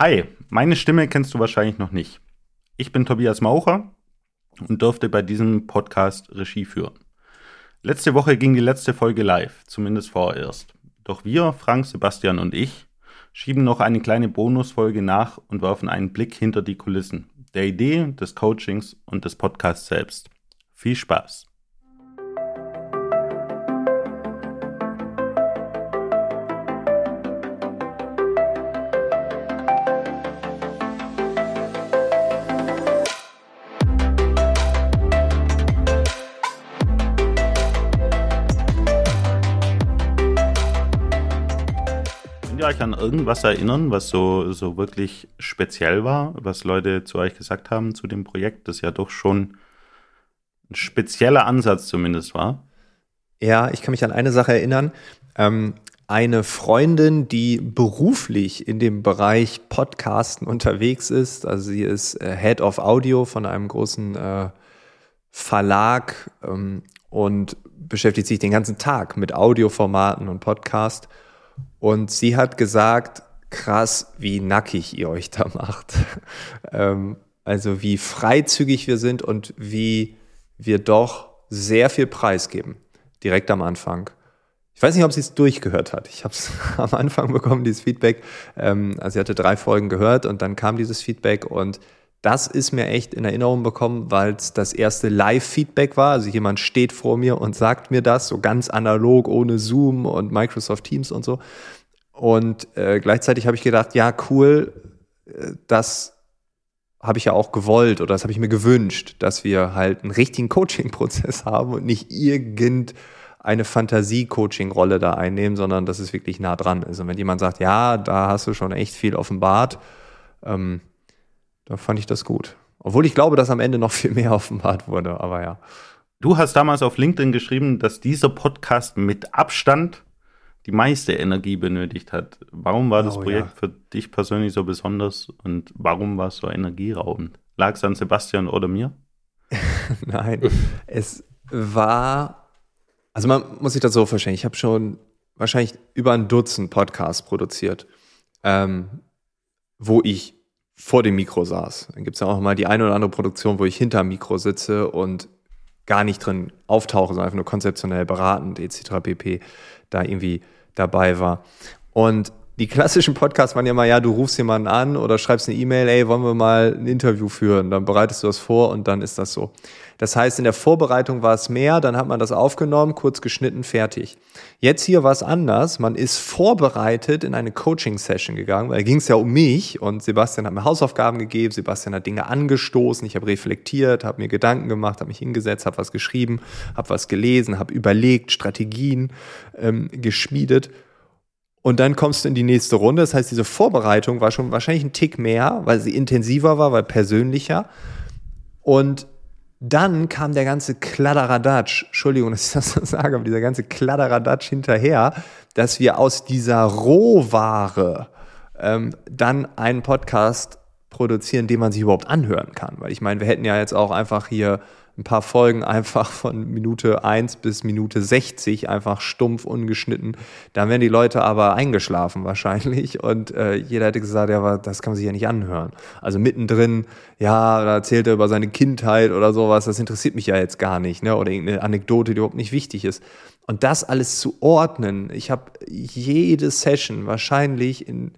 Hi, meine Stimme kennst du wahrscheinlich noch nicht. Ich bin Tobias Maucher und durfte bei diesem Podcast Regie führen. Letzte Woche ging die letzte Folge live, zumindest vorerst. Doch wir, Frank, Sebastian und ich, schieben noch eine kleine Bonusfolge nach und werfen einen Blick hinter die Kulissen der Idee, des Coachings und des Podcasts selbst. Viel Spaß! Irgendwas erinnern, was so, so wirklich speziell war, was Leute zu euch gesagt haben zu dem Projekt, das ja doch schon ein spezieller Ansatz zumindest war? Ja, ich kann mich an eine Sache erinnern. Ähm, eine Freundin, die beruflich in dem Bereich Podcasten unterwegs ist, also sie ist äh, Head of Audio von einem großen äh, Verlag ähm, und beschäftigt sich den ganzen Tag mit Audioformaten und Podcast. Und sie hat gesagt, krass, wie nackig ihr euch da macht. ähm, also wie freizügig wir sind und wie wir doch sehr viel preisgeben, direkt am Anfang. Ich weiß nicht, ob sie es durchgehört hat. Ich habe es am Anfang bekommen, dieses Feedback. Ähm, also sie hatte drei Folgen gehört und dann kam dieses Feedback und das ist mir echt in Erinnerung bekommen, weil es das erste Live-Feedback war. Also jemand steht vor mir und sagt mir das, so ganz analog, ohne Zoom und Microsoft Teams und so. Und äh, gleichzeitig habe ich gedacht, ja, cool, äh, das habe ich ja auch gewollt oder das habe ich mir gewünscht, dass wir halt einen richtigen Coaching-Prozess haben und nicht irgendeine Fantasie-Coaching-Rolle da einnehmen, sondern dass es wirklich nah dran ist. Und wenn jemand sagt, ja, da hast du schon echt viel offenbart, ähm, da fand ich das gut. Obwohl ich glaube, dass am Ende noch viel mehr offenbart wurde, aber ja. Du hast damals auf LinkedIn geschrieben, dass dieser Podcast mit Abstand die meiste Energie benötigt hat. Warum war das oh, Projekt ja. für dich persönlich so besonders und warum war es so energieraubend? Lag es an Sebastian oder mir? Nein, es war, also man muss sich das so verstehen, ich habe schon wahrscheinlich über ein Dutzend Podcasts produziert, ähm, wo ich vor dem Mikro saß. Dann gibt es ja auch mal die eine oder andere Produktion, wo ich hinter dem Mikro sitze und gar nicht drin auftauche, sondern einfach nur konzeptionell beratend etc. pp. da irgendwie dabei war. Und die klassischen Podcasts waren ja mal, ja, du rufst jemanden an oder schreibst eine E-Mail, ey, wollen wir mal ein Interview führen? Dann bereitest du das vor und dann ist das so. Das heißt, in der Vorbereitung war es mehr, dann hat man das aufgenommen, kurz geschnitten, fertig. Jetzt hier war es anders. Man ist vorbereitet in eine Coaching-Session gegangen, weil da ging es ja um mich und Sebastian hat mir Hausaufgaben gegeben, Sebastian hat Dinge angestoßen, ich habe reflektiert, habe mir Gedanken gemacht, habe mich hingesetzt, habe was geschrieben, habe was gelesen, habe überlegt, Strategien ähm, geschmiedet und dann kommst du in die nächste Runde. Das heißt, diese Vorbereitung war schon wahrscheinlich ein Tick mehr, weil sie intensiver war, weil persönlicher. Und dann kam der ganze Kladderadatsch, Entschuldigung, dass ich das so sage, aber dieser ganze Kladderadatsch hinterher, dass wir aus dieser Rohware ähm, dann einen Podcast produzieren, den man sich überhaupt anhören kann. Weil ich meine, wir hätten ja jetzt auch einfach hier ein paar Folgen einfach von Minute 1 bis Minute 60 einfach stumpf ungeschnitten. Da wären die Leute aber eingeschlafen wahrscheinlich und äh, jeder hätte gesagt, ja, aber das kann man sich ja nicht anhören. Also mittendrin, ja, da erzählt er über seine Kindheit oder sowas, das interessiert mich ja jetzt gar nicht, ne? Oder irgendeine Anekdote, die überhaupt nicht wichtig ist. Und das alles zu ordnen, ich habe jede Session wahrscheinlich in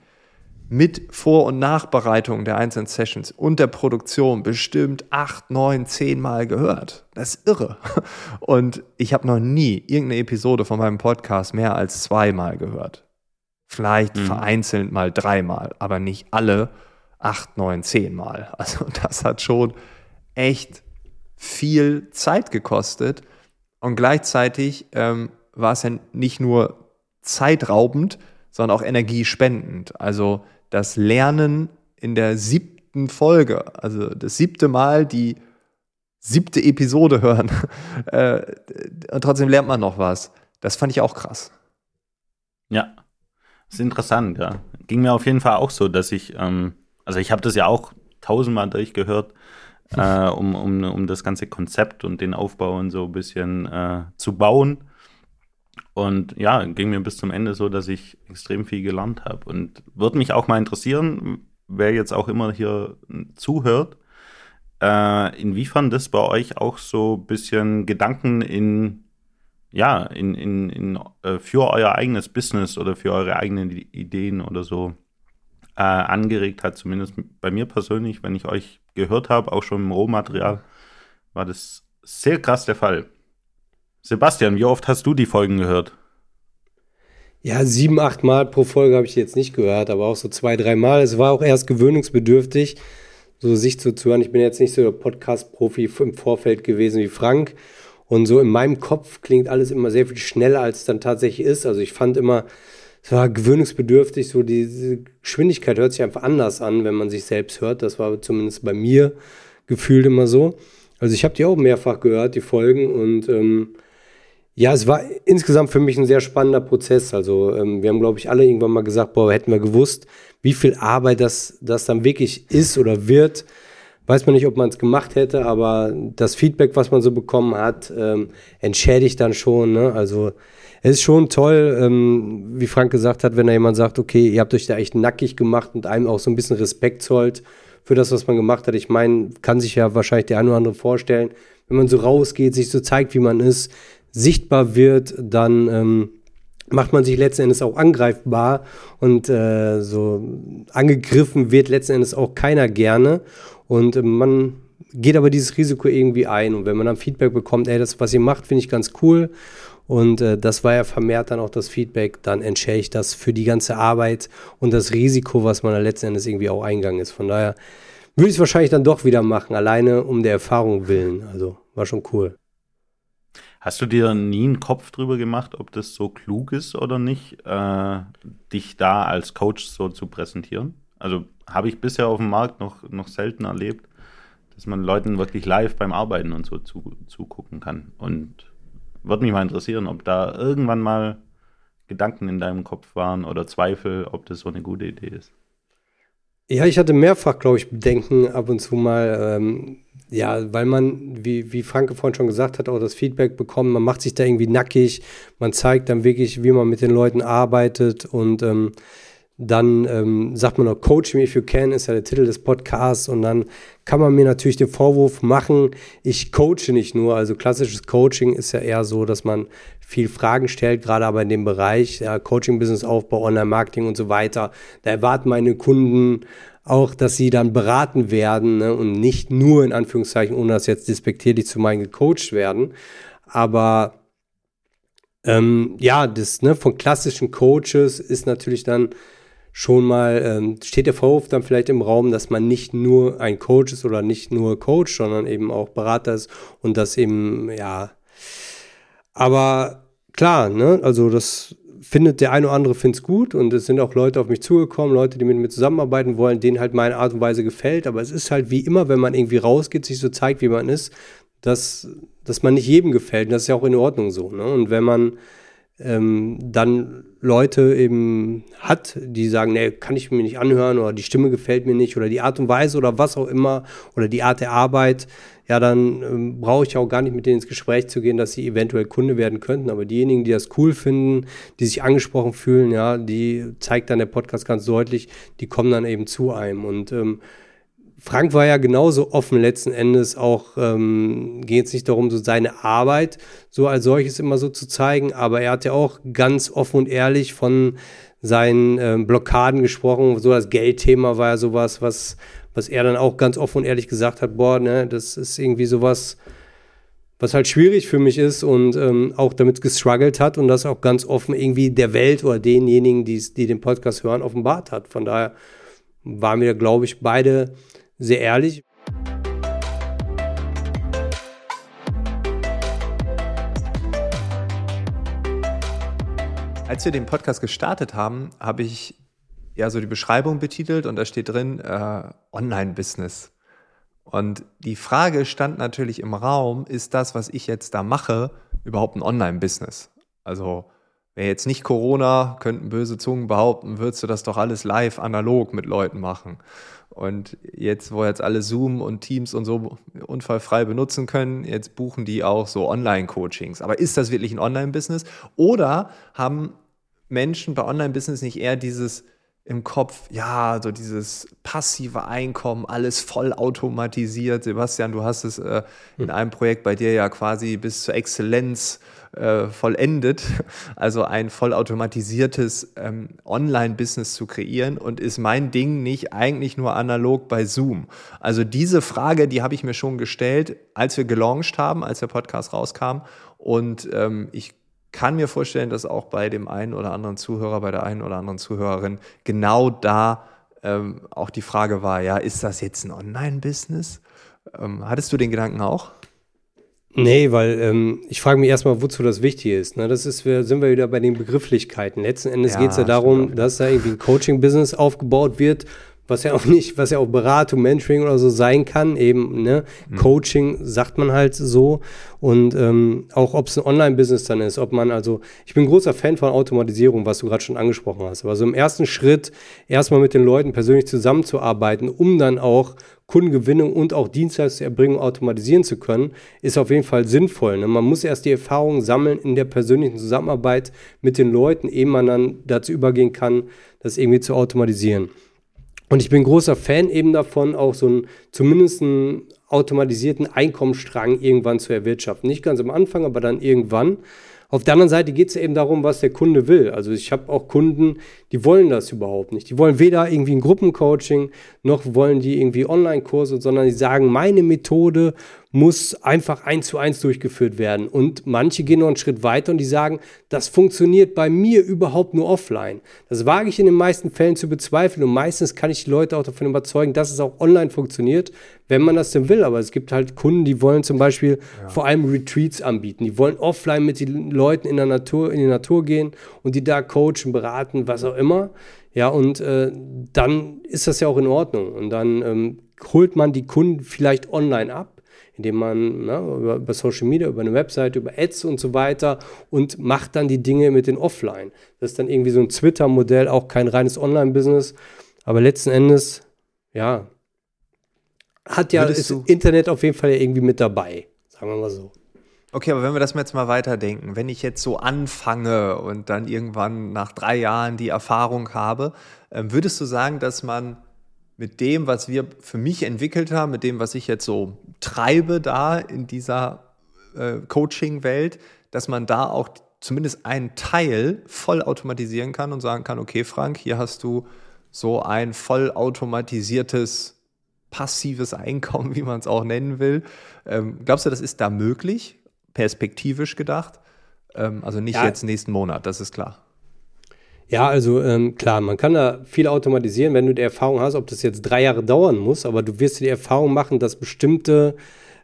mit Vor- und Nachbereitung der einzelnen Sessions und der Produktion bestimmt acht, neun, zehn Mal gehört. Das ist irre. Und ich habe noch nie irgendeine Episode von meinem Podcast mehr als zweimal gehört. Vielleicht mhm. vereinzelt mal dreimal, aber nicht alle acht, neun, zehn Mal. Also das hat schon echt viel Zeit gekostet. Und gleichzeitig ähm, war es ja nicht nur zeitraubend, sondern auch energiespendend. Also das Lernen in der siebten Folge, also das siebte Mal die siebte Episode hören. äh, und trotzdem lernt man noch was. Das fand ich auch krass. Ja, das ist interessant, ja. Ging mir auf jeden Fall auch so, dass ich, ähm, also ich habe das ja auch tausendmal durchgehört, äh, um, um, um das ganze Konzept und den Aufbau und so ein bisschen äh, zu bauen. Und ja, ging mir bis zum Ende so, dass ich extrem viel gelernt habe. Und würde mich auch mal interessieren, wer jetzt auch immer hier zuhört, äh, inwiefern das bei euch auch so ein bisschen Gedanken in, ja, in, in, in, äh, für euer eigenes Business oder für eure eigenen Ideen oder so äh, angeregt hat, zumindest bei mir persönlich, wenn ich euch gehört habe, auch schon im Rohmaterial, war das sehr krass der Fall. Sebastian, wie oft hast du die Folgen gehört? Ja, sieben, acht Mal pro Folge habe ich jetzt nicht gehört, aber auch so zwei, drei Mal. Es war auch erst gewöhnungsbedürftig, so sich zuzuhören. Ich bin jetzt nicht so der Podcast-Profi im Vorfeld gewesen wie Frank. Und so in meinem Kopf klingt alles immer sehr viel schneller, als es dann tatsächlich ist. Also ich fand immer, es war gewöhnungsbedürftig, so diese Geschwindigkeit hört sich einfach anders an, wenn man sich selbst hört. Das war zumindest bei mir gefühlt immer so. Also ich habe die auch mehrfach gehört, die Folgen. Und ähm, ja, es war insgesamt für mich ein sehr spannender Prozess. Also ähm, wir haben, glaube ich, alle irgendwann mal gesagt, boah, hätten wir gewusst, wie viel Arbeit das, das dann wirklich ist oder wird. Weiß man nicht, ob man es gemacht hätte, aber das Feedback, was man so bekommen hat, ähm, entschädigt dann schon. Ne? Also es ist schon toll, ähm, wie Frank gesagt hat, wenn da jemand sagt, okay, ihr habt euch da echt nackig gemacht und einem auch so ein bisschen Respekt zollt für das, was man gemacht hat. Ich meine, kann sich ja wahrscheinlich der eine oder andere vorstellen, wenn man so rausgeht, sich so zeigt, wie man ist, sichtbar wird, dann ähm, macht man sich letzten Endes auch angreifbar und äh, so angegriffen wird letzten Endes auch keiner gerne. Und äh, man geht aber dieses Risiko irgendwie ein. Und wenn man dann Feedback bekommt, ey, das, was ihr macht, finde ich ganz cool. Und äh, das war ja vermehrt dann auch das Feedback, dann entschädigt das für die ganze Arbeit und das Risiko, was man da letzten Endes irgendwie auch eingegangen ist. Von daher würde ich es wahrscheinlich dann doch wieder machen, alleine um der Erfahrung willen. Also war schon cool. Hast du dir nie einen Kopf drüber gemacht, ob das so klug ist oder nicht, äh, dich da als Coach so zu präsentieren? Also habe ich bisher auf dem Markt noch, noch selten erlebt, dass man Leuten wirklich live beim Arbeiten und so zu, zugucken kann. Und würde mich mal interessieren, ob da irgendwann mal Gedanken in deinem Kopf waren oder Zweifel, ob das so eine gute Idee ist. Ja, ich hatte mehrfach, glaube ich, Bedenken ab und zu mal. Ähm, ja, weil man, wie, wie Franke vorhin schon gesagt hat, auch das Feedback bekommt. Man macht sich da irgendwie nackig. Man zeigt dann wirklich, wie man mit den Leuten arbeitet. Und ähm, dann ähm, sagt man noch, Coach me if you can, ist ja der Titel des Podcasts. Und dann kann man mir natürlich den Vorwurf machen, ich coache nicht nur. Also klassisches Coaching ist ja eher so, dass man viel Fragen stellt, gerade aber in dem Bereich ja, Coaching-Business-Aufbau, Online-Marketing und so weiter. Da erwarten meine Kunden auch, dass sie dann beraten werden ne, und nicht nur in Anführungszeichen, ohne das jetzt despektierlich zu meinen, gecoacht werden. Aber ähm, ja, das ne, von klassischen Coaches ist natürlich dann schon mal, ähm, steht der Vorwurf dann vielleicht im Raum, dass man nicht nur ein Coach ist oder nicht nur Coach, sondern eben auch Berater ist und das eben, ja. Aber klar, ne, also das findet der eine oder andere findet es gut und es sind auch Leute auf mich zugekommen, Leute, die mit mir zusammenarbeiten wollen, denen halt meine Art und Weise gefällt. Aber es ist halt wie immer, wenn man irgendwie rausgeht, sich so zeigt, wie man ist, dass, dass man nicht jedem gefällt. Und das ist ja auch in Ordnung so. Ne? Und wenn man ähm, dann Leute eben hat, die sagen, nee, kann ich mir nicht anhören oder die Stimme gefällt mir nicht oder die Art und Weise oder was auch immer oder die Art der Arbeit, ja, dann ähm, brauche ich auch gar nicht mit denen ins Gespräch zu gehen, dass sie eventuell Kunde werden könnten. Aber diejenigen, die das cool finden, die sich angesprochen fühlen, ja, die zeigt dann der Podcast ganz deutlich, die kommen dann eben zu einem. Und ähm, Frank war ja genauso offen letzten Endes auch, ähm, geht es nicht darum, so seine Arbeit so als solches immer so zu zeigen, aber er hat ja auch ganz offen und ehrlich von seinen ähm, Blockaden gesprochen. So das Geldthema war ja sowas, was was er dann auch ganz offen und ehrlich gesagt hat, boah, ne, das ist irgendwie sowas, was halt schwierig für mich ist und ähm, auch damit gestruggelt hat und das auch ganz offen irgendwie der Welt oder denjenigen, die, den Podcast hören, offenbart hat. Von daher waren wir, glaube ich, beide sehr ehrlich. Als wir den Podcast gestartet haben, habe ich ja so die Beschreibung betitelt und da steht drin äh, Online-Business. Und die Frage stand natürlich im Raum, ist das, was ich jetzt da mache, überhaupt ein Online-Business? Also wäre jetzt nicht Corona, könnten böse Zungen behaupten, würdest du das doch alles live analog mit Leuten machen. Und jetzt, wo jetzt alle Zoom und Teams und so unfallfrei benutzen können, jetzt buchen die auch so Online-Coachings. Aber ist das wirklich ein Online-Business? Oder haben Menschen bei Online-Business nicht eher dieses im Kopf, ja, so dieses passive Einkommen, alles voll automatisiert. Sebastian, du hast es äh, in hm. einem Projekt bei dir ja quasi bis zur Exzellenz äh, vollendet, also ein vollautomatisiertes ähm, Online-Business zu kreieren und ist mein Ding nicht eigentlich nur analog bei Zoom? Also diese Frage, die habe ich mir schon gestellt, als wir gelauncht haben, als der Podcast rauskam und ähm, ich kann mir vorstellen, dass auch bei dem einen oder anderen Zuhörer, bei der einen oder anderen Zuhörerin genau da ähm, auch die Frage war, ja, ist das jetzt ein Online-Business? Ähm, hattest du den Gedanken auch? Nee, weil ähm, ich frage mich erstmal, wozu das wichtig ist. Ne? Das ist, wir, sind wir wieder bei den Begrifflichkeiten. Letzten Endes ja, geht es ja darum, dass da irgendwie ein Coaching-Business aufgebaut wird, was ja auch nicht, was ja auch Beratung, Mentoring oder so sein kann, eben, ne? Mhm. Coaching sagt man halt so. Und ähm, auch ob es ein Online-Business dann ist, ob man also, ich bin großer Fan von Automatisierung, was du gerade schon angesprochen hast. Aber so im ersten Schritt erstmal mit den Leuten persönlich zusammenzuarbeiten, um dann auch Kundengewinnung und auch Dienstleistungserbringung automatisieren zu können, ist auf jeden Fall sinnvoll. Ne? Man muss erst die Erfahrungen sammeln in der persönlichen Zusammenarbeit mit den Leuten, ehe man dann dazu übergehen kann, das irgendwie zu automatisieren. Und ich bin großer Fan eben davon, auch so einen, zumindest einen automatisierten Einkommensstrang irgendwann zu erwirtschaften. Nicht ganz am Anfang, aber dann irgendwann. Auf der anderen Seite geht es eben darum, was der Kunde will. Also ich habe auch Kunden, die wollen das überhaupt nicht. Die wollen weder irgendwie ein Gruppencoaching, noch wollen die irgendwie Online-Kurse, sondern die sagen, meine Methode muss einfach eins zu eins durchgeführt werden. Und manche gehen noch einen Schritt weiter und die sagen, das funktioniert bei mir überhaupt nur offline. Das wage ich in den meisten Fällen zu bezweifeln und meistens kann ich die Leute auch davon überzeugen, dass es auch online funktioniert, wenn man das denn will. Aber es gibt halt Kunden, die wollen zum Beispiel ja. vor allem Retreats anbieten. Die wollen offline mit den Leuten in der Natur, in die Natur gehen und die da coachen, beraten, was auch immer. Ja, und äh, dann ist das ja auch in Ordnung. Und dann ähm, holt man die Kunden vielleicht online ab indem man ne, über, über, Social Media, über eine Website, über Ads und so weiter und macht dann die Dinge mit den Offline. Das ist dann irgendwie so ein Twitter-Modell, auch kein reines Online-Business. Aber letzten Endes, ja, hat ja das Internet auf jeden Fall ja irgendwie mit dabei, sagen wir mal so. Okay, aber wenn wir das jetzt mal weiterdenken, wenn ich jetzt so anfange und dann irgendwann nach drei Jahren die Erfahrung habe, ähm, würdest du sagen, dass man mit dem, was wir für mich entwickelt haben, mit dem, was ich jetzt so treibe da in dieser äh, Coaching-Welt, dass man da auch zumindest einen Teil voll automatisieren kann und sagen kann, okay, Frank, hier hast du so ein vollautomatisiertes passives Einkommen, wie man es auch nennen will. Ähm, glaubst du, das ist da möglich, perspektivisch gedacht? Ähm, also nicht ja. jetzt nächsten Monat, das ist klar. Ja, also ähm, klar, man kann da viel automatisieren, wenn du die Erfahrung hast, ob das jetzt drei Jahre dauern muss, aber du wirst die Erfahrung machen, dass bestimmte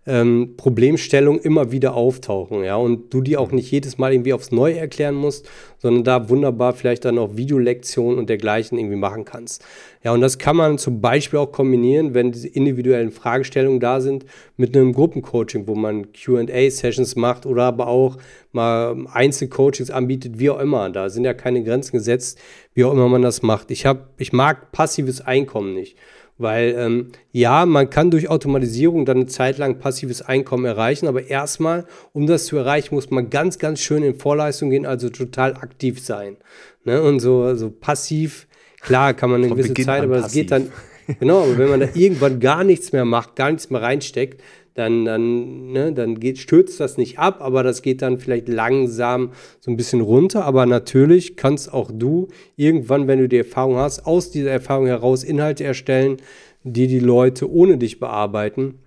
ähm, Problemstellungen immer wieder auftauchen, ja, und du die auch nicht jedes Mal irgendwie aufs Neue erklären musst, sondern da wunderbar vielleicht dann auch Videolektionen und dergleichen irgendwie machen kannst. Ja, und das kann man zum Beispiel auch kombinieren, wenn diese individuellen Fragestellungen da sind, mit einem Gruppencoaching, wo man QA-Sessions macht oder aber auch mal Einzelcoachings anbietet, wie auch immer. Da sind ja keine Grenzen gesetzt, wie auch immer man das macht. Ich, hab, ich mag passives Einkommen nicht. Weil ähm, ja, man kann durch Automatisierung dann eine Zeit lang passives Einkommen erreichen, aber erstmal, um das zu erreichen, muss man ganz, ganz schön in Vorleistung gehen, also total aktiv sein. Ne? Und so, so passiv, klar kann man eine Von gewisse Beginn Zeit, aber das geht dann, genau, aber wenn man da irgendwann gar nichts mehr macht, gar nichts mehr reinsteckt, dann, dann, ne, dann geht, stürzt das nicht ab, aber das geht dann vielleicht langsam so ein bisschen runter. Aber natürlich kannst auch du irgendwann, wenn du die Erfahrung hast, aus dieser Erfahrung heraus Inhalte erstellen, die die Leute ohne dich bearbeiten.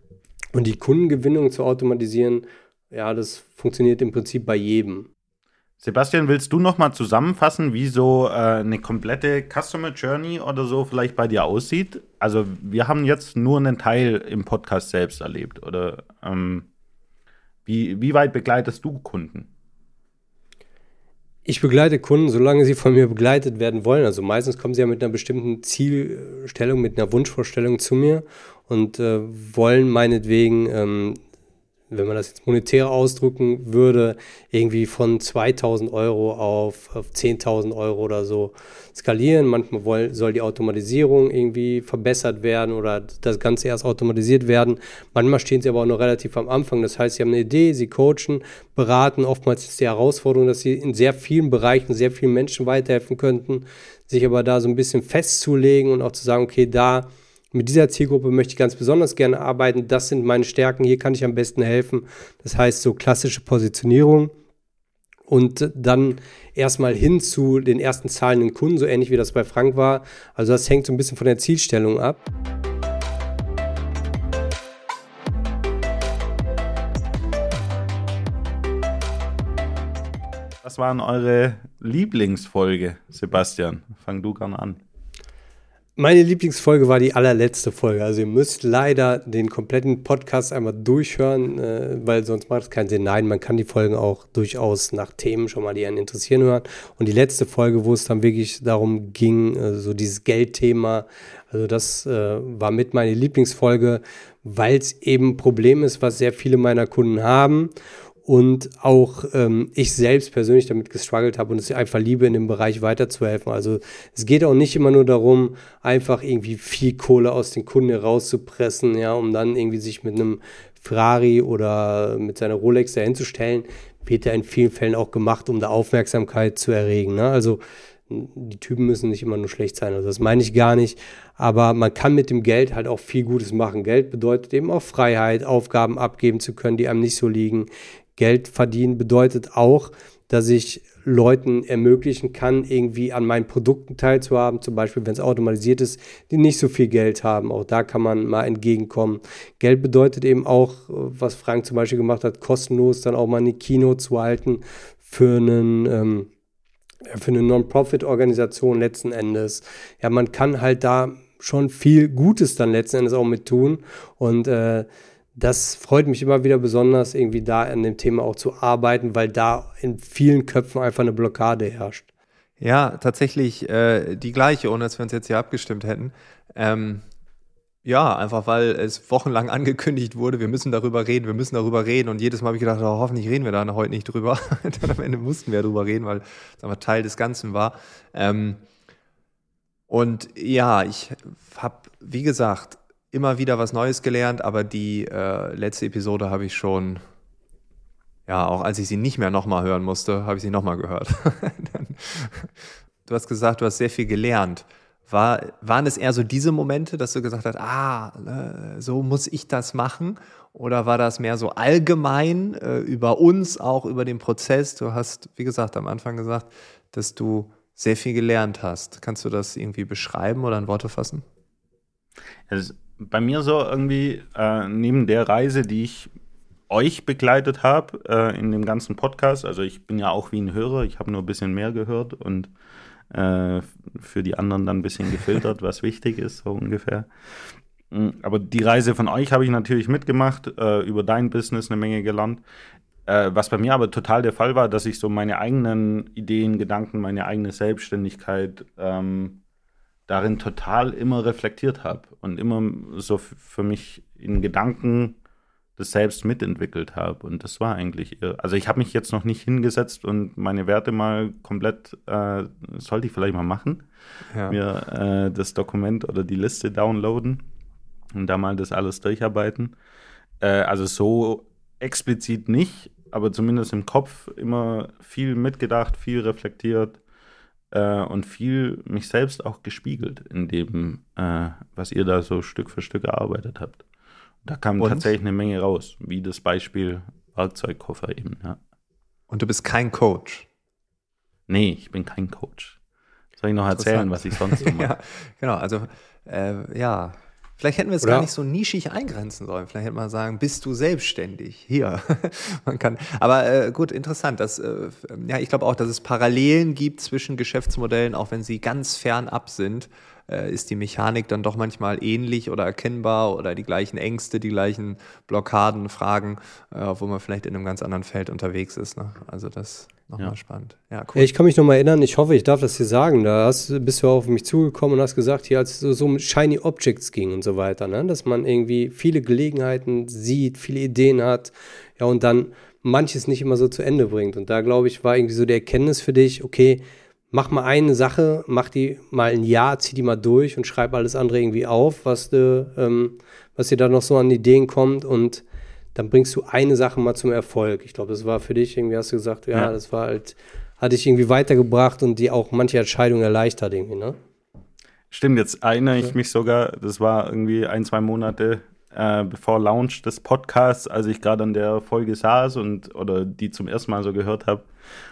Und die Kundengewinnung zu automatisieren, ja, das funktioniert im Prinzip bei jedem. Sebastian, willst du noch mal zusammenfassen, wie so äh, eine komplette Customer Journey oder so vielleicht bei dir aussieht? Also wir haben jetzt nur einen Teil im Podcast selbst erlebt. Oder ähm, wie, wie weit begleitest du Kunden? Ich begleite Kunden, solange sie von mir begleitet werden wollen. Also meistens kommen sie ja mit einer bestimmten Zielstellung, mit einer Wunschvorstellung zu mir und äh, wollen meinetwegen ähm, wenn man das jetzt monetär ausdrücken würde, irgendwie von 2000 Euro auf, auf 10.000 Euro oder so skalieren. Manchmal woll, soll die Automatisierung irgendwie verbessert werden oder das Ganze erst automatisiert werden. Manchmal stehen sie aber auch noch relativ am Anfang. Das heißt, sie haben eine Idee, sie coachen, beraten. Oftmals ist die Herausforderung, dass sie in sehr vielen Bereichen sehr vielen Menschen weiterhelfen könnten, sich aber da so ein bisschen festzulegen und auch zu sagen, okay, da mit dieser Zielgruppe möchte ich ganz besonders gerne arbeiten. Das sind meine Stärken. Hier kann ich am besten helfen. Das heißt, so klassische Positionierung und dann erstmal hin zu den ersten zahlenden Kunden, so ähnlich wie das bei Frank war. Also das hängt so ein bisschen von der Zielstellung ab. Was waren eure Lieblingsfolge, Sebastian? Fang du gerne an. Meine Lieblingsfolge war die allerletzte Folge. Also ihr müsst leider den kompletten Podcast einmal durchhören, äh, weil sonst macht es keinen Sinn. Nein, man kann die Folgen auch durchaus nach Themen schon mal, die einen interessieren, hören. Und die letzte Folge, wo es dann wirklich darum ging, äh, so dieses Geldthema, also das äh, war mit meine Lieblingsfolge, weil es eben ein Problem ist, was sehr viele meiner Kunden haben und auch ähm, ich selbst persönlich damit gestruggelt habe und es einfach liebe, in dem Bereich weiterzuhelfen. Also es geht auch nicht immer nur darum, einfach irgendwie viel Kohle aus den Kunden herauszupressen, ja, um dann irgendwie sich mit einem Ferrari oder mit seiner Rolex dahin zu stellen, wird ja in vielen Fällen auch gemacht, um da Aufmerksamkeit zu erregen. Ne? Also die Typen müssen nicht immer nur schlecht sein. Also das meine ich gar nicht. Aber man kann mit dem Geld halt auch viel Gutes machen. Geld bedeutet eben auch Freiheit, Aufgaben abgeben zu können, die einem nicht so liegen. Geld verdienen bedeutet auch, dass ich Leuten ermöglichen kann, irgendwie an meinen Produkten teilzuhaben, zum Beispiel wenn es automatisiert ist, die nicht so viel Geld haben. Auch da kann man mal entgegenkommen. Geld bedeutet eben auch, was Frank zum Beispiel gemacht hat, kostenlos dann auch mal eine Kino zu halten für einen ähm, für eine Non-Profit-Organisation letzten Endes. Ja, man kann halt da schon viel Gutes dann letzten Endes auch mit tun und äh, das freut mich immer wieder besonders, irgendwie da an dem Thema auch zu arbeiten, weil da in vielen Köpfen einfach eine Blockade herrscht. Ja, tatsächlich äh, die gleiche, ohne dass wir uns jetzt hier abgestimmt hätten. Ähm, ja, einfach weil es wochenlang angekündigt wurde, wir müssen darüber reden, wir müssen darüber reden. Und jedes Mal habe ich gedacht, oh, hoffentlich reden wir da heute nicht drüber. Dann am Ende mussten wir darüber reden, weil es einfach Teil des Ganzen war. Ähm, und ja, ich habe, wie gesagt, immer wieder was Neues gelernt, aber die äh, letzte Episode habe ich schon, ja, auch als ich sie nicht mehr nochmal hören musste, habe ich sie nochmal gehört. du hast gesagt, du hast sehr viel gelernt. War, waren es eher so diese Momente, dass du gesagt hast, ah, äh, so muss ich das machen? Oder war das mehr so allgemein äh, über uns, auch über den Prozess? Du hast, wie gesagt, am Anfang gesagt, dass du sehr viel gelernt hast. Kannst du das irgendwie beschreiben oder in Worte fassen? Also bei mir so irgendwie äh, neben der Reise, die ich euch begleitet habe äh, in dem ganzen Podcast, also ich bin ja auch wie ein Hörer, ich habe nur ein bisschen mehr gehört und äh, für die anderen dann ein bisschen gefiltert, was wichtig ist, so ungefähr. Mm, aber die Reise von euch habe ich natürlich mitgemacht, äh, über dein Business eine Menge gelernt. Äh, was bei mir aber total der Fall war, dass ich so meine eigenen Ideen, Gedanken, meine eigene Selbstständigkeit ähm, darin total immer reflektiert habe und immer so für mich in Gedanken das selbst mitentwickelt habe. Und das war eigentlich, also ich habe mich jetzt noch nicht hingesetzt und meine Werte mal komplett, äh, sollte ich vielleicht mal machen, ja. mir äh, das Dokument oder die Liste downloaden und da mal das alles durcharbeiten. Äh, also so explizit nicht, aber zumindest im Kopf immer viel mitgedacht, viel reflektiert äh, und viel mich selbst auch gespiegelt in dem, äh, was ihr da so Stück für Stück erarbeitet habt. Da kam und? tatsächlich eine Menge raus, wie das Beispiel Werkzeugkoffer eben. Ja. Und du bist kein Coach? Nee, ich bin kein Coach. Soll ich noch erzählen, was ich sonst so mache? ja, genau, also äh, ja, Vielleicht hätten wir es gar nicht so nischig eingrenzen sollen. Vielleicht hätte man sagen, bist du selbstständig? Hier. man kann. Aber äh, gut, interessant. Dass, äh, ja, ich glaube auch, dass es Parallelen gibt zwischen Geschäftsmodellen, auch wenn sie ganz fernab sind. Äh, ist die Mechanik dann doch manchmal ähnlich oder erkennbar oder die gleichen Ängste, die gleichen Blockaden, Fragen, äh, obwohl man vielleicht in einem ganz anderen Feld unterwegs ist. Ne? Also das. Nochmal ja. spannend. Ja, cool. Ich kann mich nochmal erinnern, ich hoffe, ich darf das hier sagen. Da hast, bist du auf mich zugekommen und hast gesagt, hier, als es so um Shiny Objects ging und so weiter, ne? dass man irgendwie viele Gelegenheiten sieht, viele Ideen hat, ja, und dann manches nicht immer so zu Ende bringt. Und da, glaube ich, war irgendwie so die Erkenntnis für dich, okay, mach mal eine Sache, mach die mal ein Jahr, zieh die mal durch und schreib alles andere irgendwie auf, was, du, ähm, was dir da noch so an Ideen kommt und dann bringst du eine Sache mal zum Erfolg. Ich glaube, das war für dich irgendwie, hast du gesagt, ja, ja. das war halt, hat dich irgendwie weitergebracht und die auch manche Entscheidungen erleichtert irgendwie, ne? Stimmt, jetzt erinnere ich mich sogar, das war irgendwie ein, zwei Monate äh, bevor Launch des Podcasts, als ich gerade an der Folge saß und oder die zum ersten Mal so gehört habe.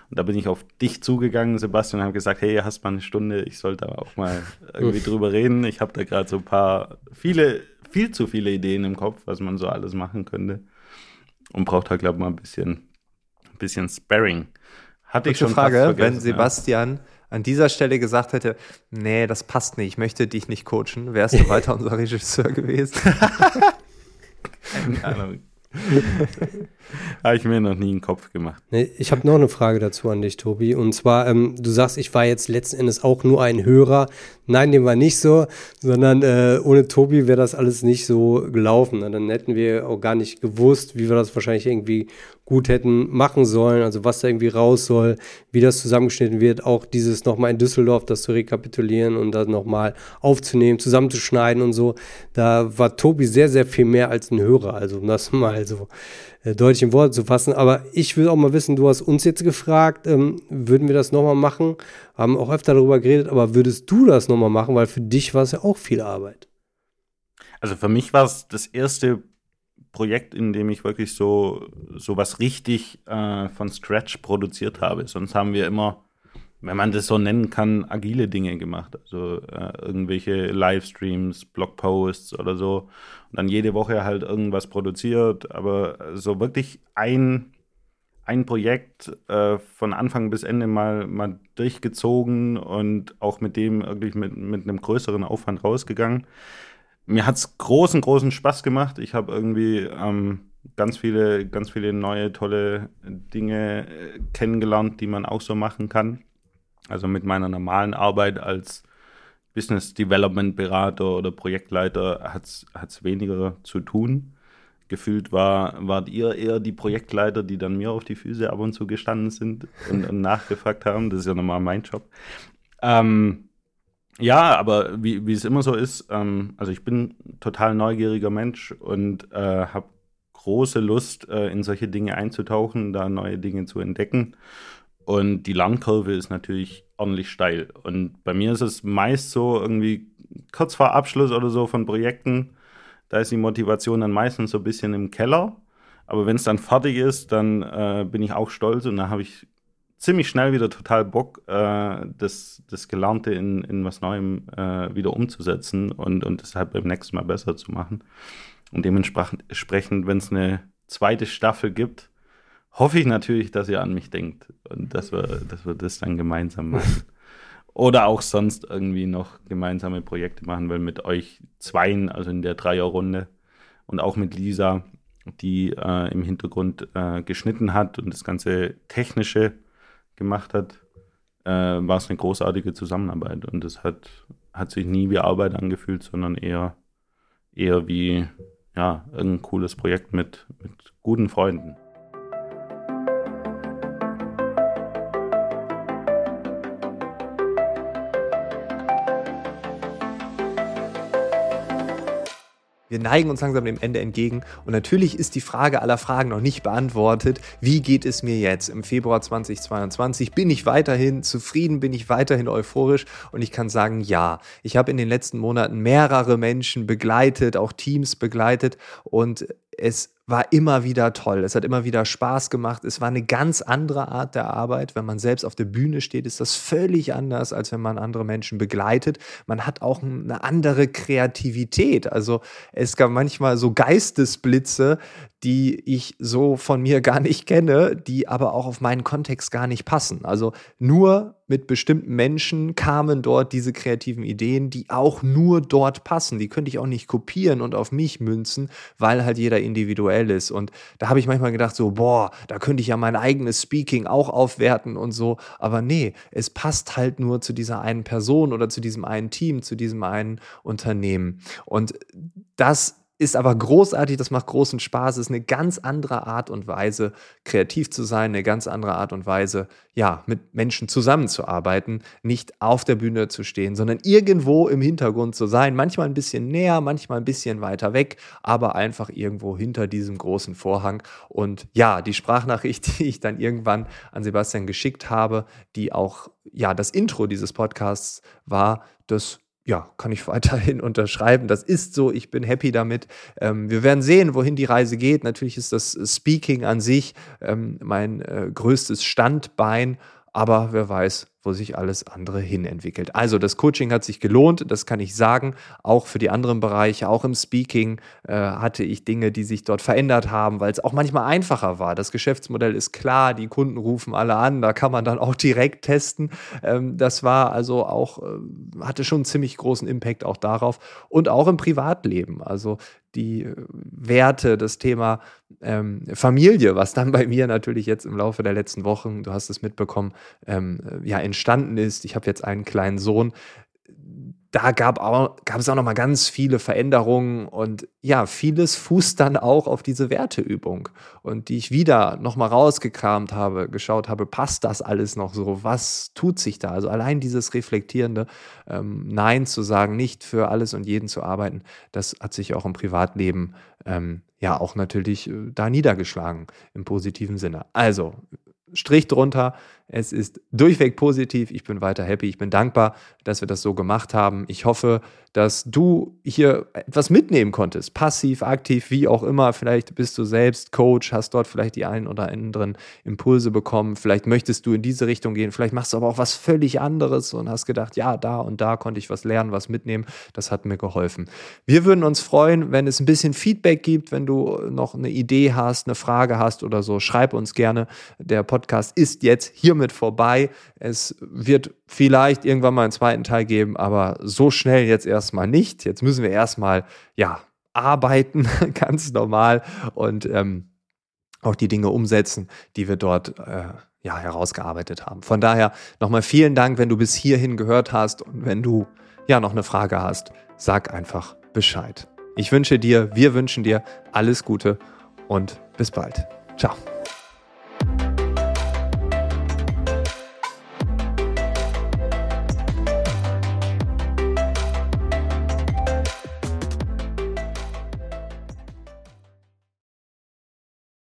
Und da bin ich auf dich zugegangen, Sebastian, und habe gesagt, hey, hast mal eine Stunde, ich sollte auch mal irgendwie drüber reden. Ich habe da gerade so ein paar, viele, viel zu viele Ideen im Kopf, was man so alles machen könnte. Und braucht halt, glaube ich, mal ein bisschen, ein bisschen Sparring. Hatte ich schon Frage, wenn Sebastian ja. an dieser Stelle gesagt hätte, nee, das passt nicht, ich möchte dich nicht coachen, wärst du weiter unser Regisseur gewesen? Keine Ahnung. habe ich mir noch nie einen Kopf gemacht. Ich habe noch eine Frage dazu an dich, Tobi. Und zwar, ähm, du sagst, ich war jetzt letzten Endes auch nur ein Hörer. Nein, dem war nicht so, sondern äh, ohne Tobi wäre das alles nicht so gelaufen. Dann hätten wir auch gar nicht gewusst, wie wir das wahrscheinlich irgendwie gut hätten machen sollen, also was da irgendwie raus soll, wie das zusammengeschnitten wird, auch dieses nochmal in Düsseldorf, das zu rekapitulieren und das nochmal aufzunehmen, zusammenzuschneiden und so. Da war Tobi sehr, sehr viel mehr als ein Hörer, also um das mal so äh, deutlich in Worte zu fassen. Aber ich will auch mal wissen, du hast uns jetzt gefragt, ähm, würden wir das nochmal machen? Haben auch öfter darüber geredet, aber würdest du das nochmal machen? Weil für dich war es ja auch viel Arbeit. Also für mich war es das erste Projekt, in dem ich wirklich so, so was richtig äh, von Scratch produziert habe. Sonst haben wir immer, wenn man das so nennen kann, agile Dinge gemacht. Also äh, irgendwelche Livestreams, Blogposts oder so. Und dann jede Woche halt irgendwas produziert. Aber so wirklich ein, ein Projekt äh, von Anfang bis Ende mal, mal durchgezogen und auch mit dem wirklich mit, mit einem größeren Aufwand rausgegangen mir hat es großen, großen Spaß gemacht. Ich habe irgendwie ähm, ganz viele, ganz viele neue, tolle Dinge äh, kennengelernt, die man auch so machen kann. Also mit meiner normalen Arbeit als Business Development Berater oder Projektleiter hat es weniger zu tun. Gefühlt war, wart ihr eher die Projektleiter, die dann mir auf die Füße ab und zu gestanden sind und, und nachgefragt haben. Das ist ja normal mein Job. Ähm, ja, aber wie, wie es immer so ist, ähm, also ich bin total neugieriger Mensch und äh, habe große Lust, äh, in solche Dinge einzutauchen, da neue Dinge zu entdecken. Und die Lernkurve ist natürlich ordentlich steil. Und bei mir ist es meist so irgendwie kurz vor Abschluss oder so von Projekten, da ist die Motivation dann meistens so ein bisschen im Keller. Aber wenn es dann fertig ist, dann äh, bin ich auch stolz und da habe ich ziemlich schnell wieder total Bock, äh, das, das Gelernte in, in was Neuem äh, wieder umzusetzen und, und deshalb beim nächsten Mal besser zu machen. Und dementsprechend, wenn es eine zweite Staffel gibt, hoffe ich natürlich, dass ihr an mich denkt und dass wir, dass wir das dann gemeinsam machen. Oder auch sonst irgendwie noch gemeinsame Projekte machen, weil mit euch zweien, also in der Dreierrunde und auch mit Lisa, die äh, im Hintergrund äh, geschnitten hat und das ganze Technische gemacht hat, äh, war es eine großartige Zusammenarbeit. Und es hat, hat sich nie wie Arbeit angefühlt, sondern eher, eher wie ja, ein cooles Projekt mit, mit guten Freunden. Wir neigen uns langsam dem Ende entgegen und natürlich ist die Frage aller Fragen noch nicht beantwortet. Wie geht es mir jetzt im Februar 2022? Bin ich weiterhin zufrieden? Bin ich weiterhin euphorisch? Und ich kann sagen, ja. Ich habe in den letzten Monaten mehrere Menschen begleitet, auch Teams begleitet und es war immer wieder toll. Es hat immer wieder Spaß gemacht. Es war eine ganz andere Art der Arbeit. Wenn man selbst auf der Bühne steht, ist das völlig anders, als wenn man andere Menschen begleitet. Man hat auch eine andere Kreativität. Also es gab manchmal so Geistesblitze, die ich so von mir gar nicht kenne, die aber auch auf meinen Kontext gar nicht passen. Also nur mit bestimmten Menschen kamen dort diese kreativen Ideen, die auch nur dort passen. Die könnte ich auch nicht kopieren und auf mich münzen, weil halt jeder individuell aktuell ist. Und da habe ich manchmal gedacht, so, boah, da könnte ich ja mein eigenes Speaking auch aufwerten und so. Aber nee, es passt halt nur zu dieser einen Person oder zu diesem einen Team, zu diesem einen Unternehmen. Und das ist aber großartig, das macht großen Spaß, ist eine ganz andere Art und Weise, kreativ zu sein, eine ganz andere Art und Weise, ja, mit Menschen zusammenzuarbeiten, nicht auf der Bühne zu stehen, sondern irgendwo im Hintergrund zu sein, manchmal ein bisschen näher, manchmal ein bisschen weiter weg, aber einfach irgendwo hinter diesem großen Vorhang. Und ja, die Sprachnachricht, die ich dann irgendwann an Sebastian geschickt habe, die auch, ja, das Intro dieses Podcasts war, das ja, kann ich weiterhin unterschreiben. Das ist so, ich bin happy damit. Ähm, wir werden sehen, wohin die Reise geht. Natürlich ist das Speaking an sich ähm, mein äh, größtes Standbein aber wer weiß, wo sich alles andere hin entwickelt. Also das Coaching hat sich gelohnt, das kann ich sagen. Auch für die anderen Bereiche, auch im Speaking äh, hatte ich Dinge, die sich dort verändert haben, weil es auch manchmal einfacher war. Das Geschäftsmodell ist klar, die Kunden rufen alle an, da kann man dann auch direkt testen. Ähm, das war also auch, äh, hatte schon einen ziemlich großen Impact auch darauf und auch im Privatleben. Also die äh, Werte, das Thema ähm, Familie, was dann bei mir natürlich jetzt im Laufe der letzten Wochen, du hast es mitbekommen, ähm, äh, ja entstanden ist. Ich habe jetzt einen kleinen Sohn, da gab, auch, gab es auch noch mal ganz viele Veränderungen und ja, vieles fußt dann auch auf diese Werteübung und die ich wieder noch mal rausgekramt habe, geschaut habe, passt das alles noch so? Was tut sich da? Also allein dieses reflektierende ähm, Nein zu sagen, nicht für alles und jeden zu arbeiten, das hat sich auch im Privatleben ähm, ja auch natürlich äh, da niedergeschlagen im positiven Sinne. Also Strich drunter. Es ist durchweg positiv. Ich bin weiter happy. Ich bin dankbar, dass wir das so gemacht haben. Ich hoffe, dass du hier etwas mitnehmen konntest. Passiv, aktiv, wie auch immer. Vielleicht bist du selbst Coach, hast dort vielleicht die einen oder anderen Impulse bekommen. Vielleicht möchtest du in diese Richtung gehen. Vielleicht machst du aber auch was völlig anderes und hast gedacht, ja, da und da konnte ich was lernen, was mitnehmen. Das hat mir geholfen. Wir würden uns freuen, wenn es ein bisschen Feedback gibt, wenn du noch eine Idee hast, eine Frage hast oder so. Schreib uns gerne. Der Podcast ist jetzt hiermit vorbei. Es wird vielleicht irgendwann mal einen zweiten Teil geben, aber so schnell jetzt erstmal nicht. Jetzt müssen wir erstmal, ja, arbeiten, ganz normal und ähm, auch die Dinge umsetzen, die wir dort äh, ja, herausgearbeitet haben. Von daher nochmal vielen Dank, wenn du bis hierhin gehört hast und wenn du ja noch eine Frage hast, sag einfach Bescheid. Ich wünsche dir, wir wünschen dir alles Gute und bis bald. Ciao.